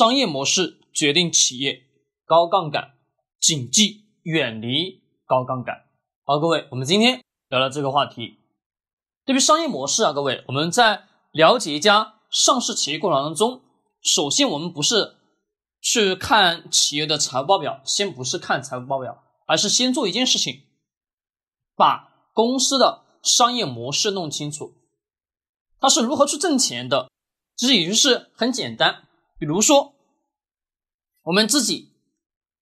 商业模式决定企业高杠杆，谨记远离高杠杆。好，各位，我们今天聊聊这个话题。对于商业模式啊，各位，我们在了解一家上市企业过程当中，首先我们不是去看企业的财务报表，先不是看财务报表，而是先做一件事情，把公司的商业模式弄清楚，它是如何去挣钱的。其实也就是很简单，比如说我们自己，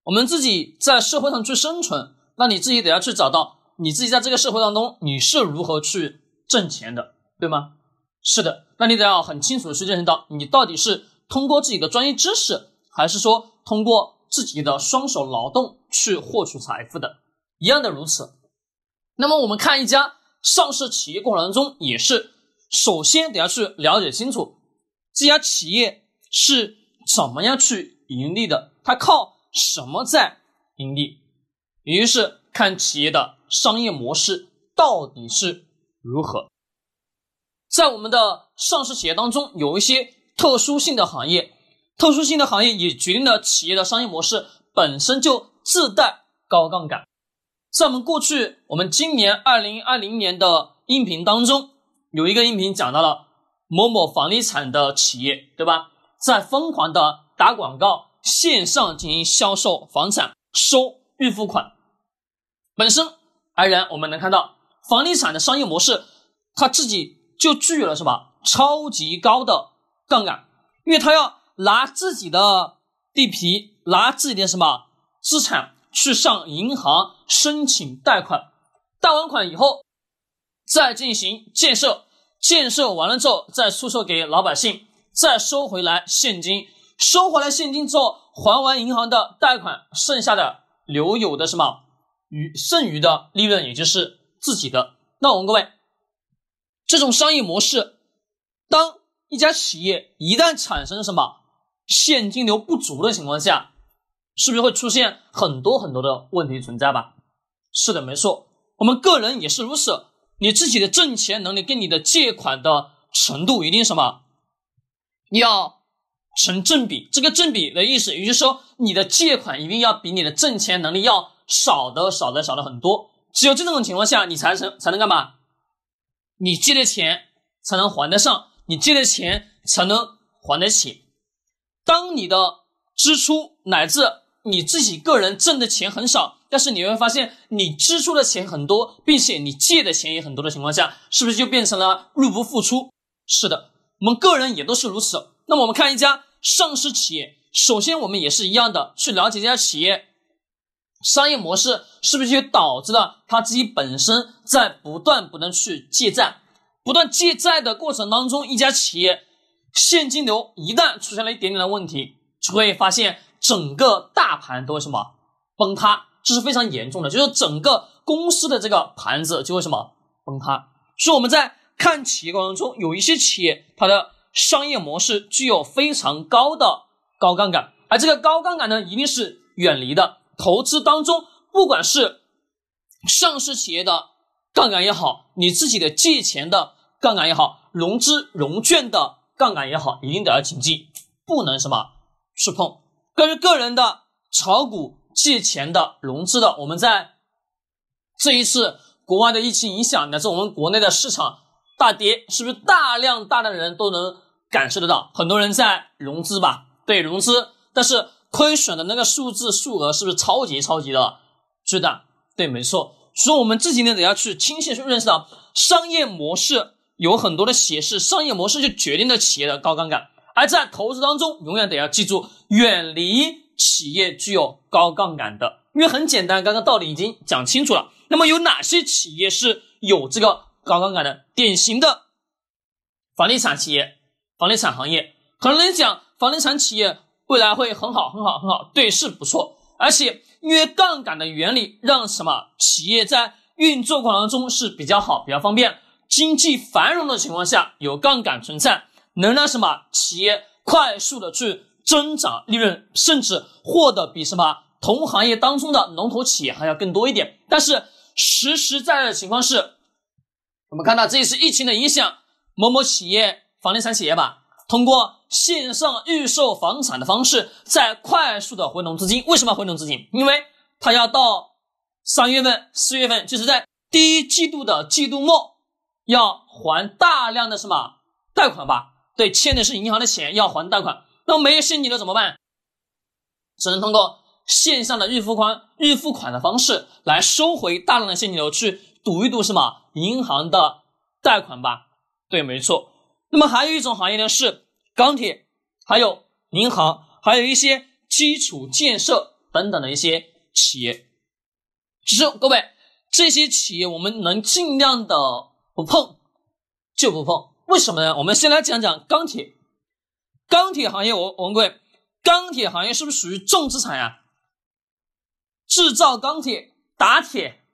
我们自己在社会上去生存，那你自己得要去找到你自己在这个社会当中你是如何去挣钱的，对吗？是的，那你得要很清楚的去认识到你到底是通过自己的专业知识，还是说通过自己的双手劳动去获取财富的，一样的如此。那么我们看一家上市企业过程当中，也是首先得要去了解清楚。这家企业是怎么样去盈利的？它靠什么在盈利？于是看企业的商业模式到底是如何。在我们的上市企业当中，有一些特殊性的行业，特殊性的行业也决定了企业的商业模式本身就自带高杠杆。在我们过去，我们今年二零二零年的音频当中，有一个音频讲到了。某某房地产的企业，对吧？在疯狂的打广告，线上进行销售房产，收预付款。本身而言，我们能看到房地产的商业模式，它自己就具有了什么？超级高的杠杆，因为它要拿自己的地皮，拿自己的什么？资产去上银行申请贷款，贷完款以后再进行建设。建设完了之后，再出售给老百姓，再收回来现金，收回来现金之后，还完银行的贷款，剩下的留有的什么余剩余的利润，也就是自己的。那我们各位，这种商业模式，当一家企业一旦产生什么现金流不足的情况下，是不是会出现很多很多的问题存在吧？是的，没错，我们个人也是如此。你自己的挣钱能力跟你的借款的程度一定什么要成正比？这个正比的意思，也就是说，你的借款一定要比你的挣钱能力要少的少的少的很多。只有这种情况下，你才成才能干嘛？你借的钱才能还得上，你借的钱才能还得起。当你的支出乃至你自己个人挣的钱很少。但是你会发现，你支出的钱很多，并且你借的钱也很多的情况下，是不是就变成了入不敷出？是的，我们个人也都是如此。那么我们看一家上市企业，首先我们也是一样的，去了解这家企业商业模式是不是就导致了他自己本身在不断不断去借债，不断借债的过程当中，一家企业现金流一旦出现了一点点的问题，就会发现整个大盘都会什么崩塌。这是非常严重的，就是整个公司的这个盘子就会什么崩塌。所以我们在看企业过程中，有一些企业它的商业模式具有非常高的高杠杆，而这个高杠杆呢，一定是远离的。投资当中，不管是上市企业的杠杆也好，你自己的借钱的杠杆也好，融资融券的杠杆也好，一定得要谨记，不能什么触碰。关于个人的炒股。借钱的、融资的，我们在这一次国外的疫情影响，乃至我们国内的市场大跌，是不是大量大量的人都能感受得到？很多人在融资吧，对融资，但是亏损的那个数字数额是不是超级超级的巨大？对，没错。所以，我们自己呢，得要去清晰去认识到，商业模式有很多的显示，商业模式就决定了企业的高杠杆，而在投资当中，永远得要记住，远离。企业具有高杠杆的，因为很简单，刚刚道理已经讲清楚了。那么有哪些企业是有这个高杠杆的？典型的房地产企业、房地产行业，很多人讲房地产企业未来会很好、很好、很好，对，是不错。而且因为杠杆的原理，让什么企业在运作过程中是比较好、比较方便。经济繁荣的情况下，有杠杆存在，能让什么企业快速的去。增长利润，甚至获得比什么同行业当中的龙头企业还要更多一点。但是实实在在的情况是，我们看到这一次疫情的影响，某某企业房地产企业吧，通过线上预售房产的方式，在快速的回笼资金。为什么回笼资金？因为它要到三月份、四月份，就是在第一季度的季度末，要还大量的什么贷款吧？对，欠的是银行的钱，要还贷款。那没有现金流怎么办？只能通过线上的预付款、预付款的方式来收回大量的现金流，去赌一赌什么银行的贷款吧？对，没错。那么还有一种行业呢，是钢铁，还有银行，还有一些基础建设等等的一些企业。只是各位，这些企业我们能尽量的不碰就不碰。为什么呢？我们先来讲讲钢铁。钢铁行业，我我问各位，钢铁行业是不是属于重资产呀？制造钢铁、打铁，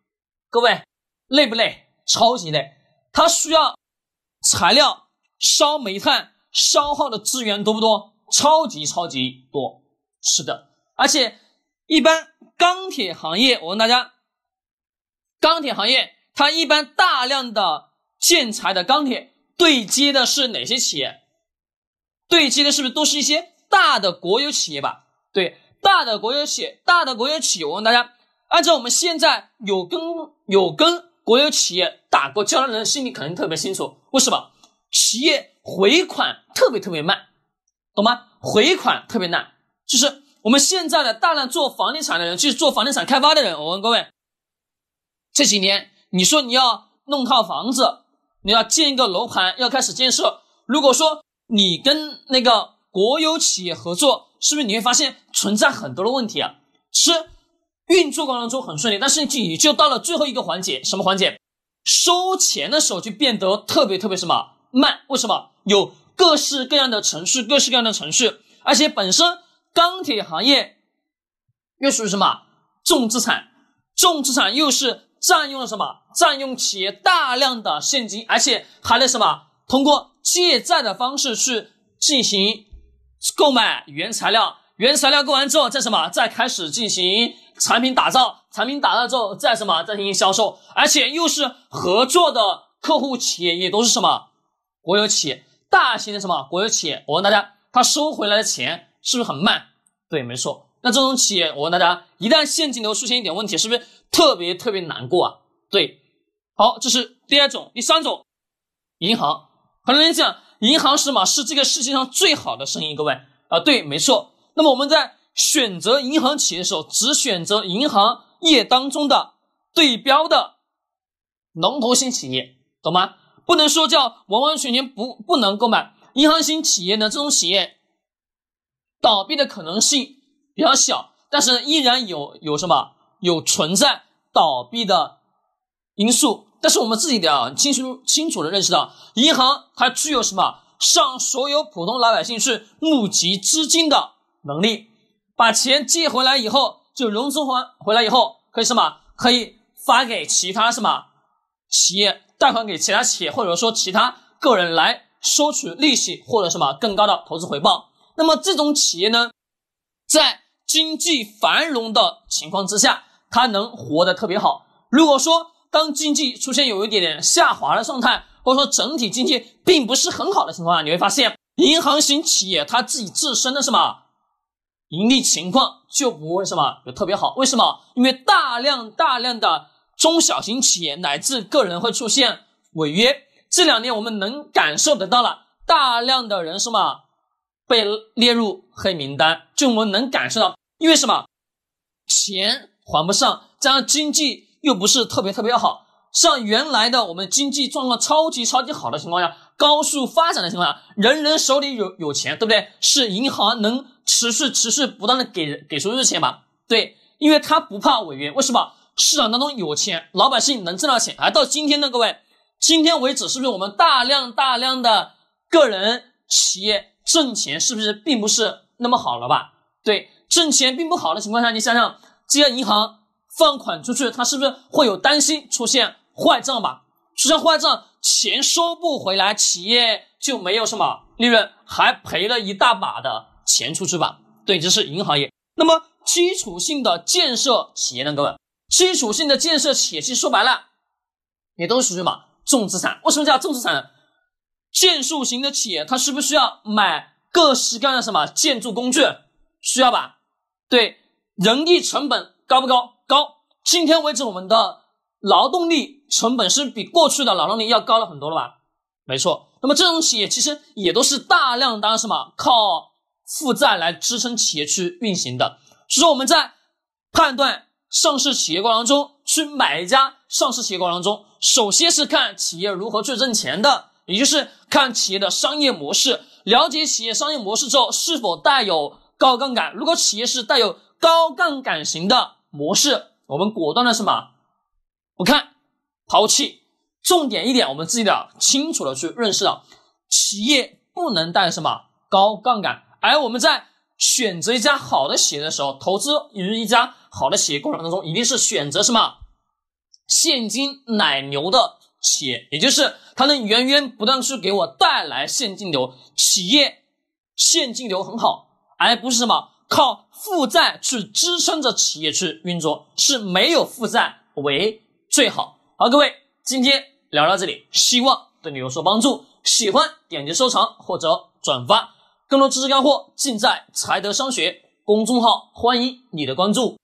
各位累不累？超级累，它需要材料。烧煤炭消耗的资源多不多？超级超级多。是的，而且一般钢铁行业，我问大家，钢铁行业它一般大量的建材的钢铁对接的是哪些企业？对接的是不是都是一些大的国有企业吧？对，大的国有企业，大的国有企业，我问大家，按照我们现在有跟有跟国有企业打过交道的人，心里肯定特别清楚，为什么？企业回款特别特别慢，懂吗？回款特别难，就是我们现在的大量做房地产的人，去做房地产开发的人。我问各位，这几年你说你要弄套房子，你要建一个楼盘，要开始建设。如果说你跟那个国有企业合作，是不是你会发现存在很多的问题啊？是运作过程中很顺利，但是你就到了最后一个环节，什么环节？收钱的时候就变得特别特别什么？慢，为什么？有各式各样的程序，各式各样的程序，而且本身钢铁行业又属于什么重资产？重资产又是占用了什么？占用企业大量的现金，而且还得什么？通过借债的方式去进行购买原材料，原材料购完之后再什么？再开始进行产品打造，产品打造之后再什么？再进行销售，而且又是合作的客户企业，也都是什么？国有企业，大型的什么国有企业？我问大家，他收回来的钱是不是很慢？对，没错。那这种企业，我问大家，一旦现金流出现一点问题，是不是特别特别难过啊？对，好，这是第二种，第三种，银行。很多人讲，银行是什么？是这个世界上最好的生意。各位啊，对，没错。那么我们在选择银行企业的时候，只选择银行业当中的对标的龙头型企业，懂吗？不能说叫完完全全不不能购买银行型企业呢？这种企业倒闭的可能性比较小，但是依然有有什么有存在倒闭的因素。但是我们自己得要清楚清楚的认识到，银行它具有什么上所有普通老百姓去募集资金的能力，把钱借回来以后就融资还回来以后可以什么可以发给其他什么企业。贷款给其他企业或者说其他个人来收取利息或者什么更高的投资回报，那么这种企业呢，在经济繁荣的情况之下，它能活得特别好。如果说当经济出现有一点点下滑的状态，或者说整体经济并不是很好的情况下，你会发现银行型企业它自己自身的什么盈利情况就不会什么有特别好。为什么？因为大量大量的。中小型企业乃至个人会出现违约，这两年我们能感受得到了大量的人什么被列入黑名单，就我们能感受到，因为什么钱还不上，加上经济又不是特别特别好，像原来的我们经济状况超级超级好的情况下，高速发展的情况下，人人手里有有钱，对不对？是银行能持续持续不断的给给出日钱吧？对，因为他不怕违约，为什么？市场当中有钱，老百姓能挣到钱。而到今天呢，各位，今天为止，是不是我们大量大量的个人企业挣钱，是不是并不是那么好了吧？对，挣钱并不好的情况下，你想想，这些银行放款出去，它是不是会有担心出现坏账吧？出现坏账，钱收不回来，企业就没有什么利润，还赔了一大把的钱出去吧？对，这是银行业。那么基础性的建设企业呢，各位？基础性的建设企业，其实说白了，也都是属于什么重资产？为什么叫重资产呢？建筑型的企业，它是不是需要买各式各样的什么建筑工具，需要吧？对，人力成本高不高？高。今天为止，我们的劳动力成本是比过去的劳动力要高了很多了吧？没错。那么这种企业其实也都是大量当什么靠负债来支撑企业去运行的。所以说我们在判断上市企业过程中，去买一家上市企业过程中，首先是看企业如何去挣钱的，也就是看企业的商业模式。了解企业商业模式之后，是否带有高杠杆？如果企业是带有高杠杆型的模式，我们果断的什么不看，抛弃。重点一点，我们自己的清楚的去认识到，企业不能带什么高杠杆。而我们在选择一家好的企业的时候，投资于一家好的企业过程当中，一定是选择什么现金奶牛的企业，也就是它能源源不断去给我带来现金流，企业现金流很好，而不是什么靠负债去支撑着企业去运作，是没有负债为最好。好，各位，今天。聊到这里，希望对你有所帮助。喜欢点击收藏或者转发，更多知识干货尽在才德商学公众号，欢迎你的关注。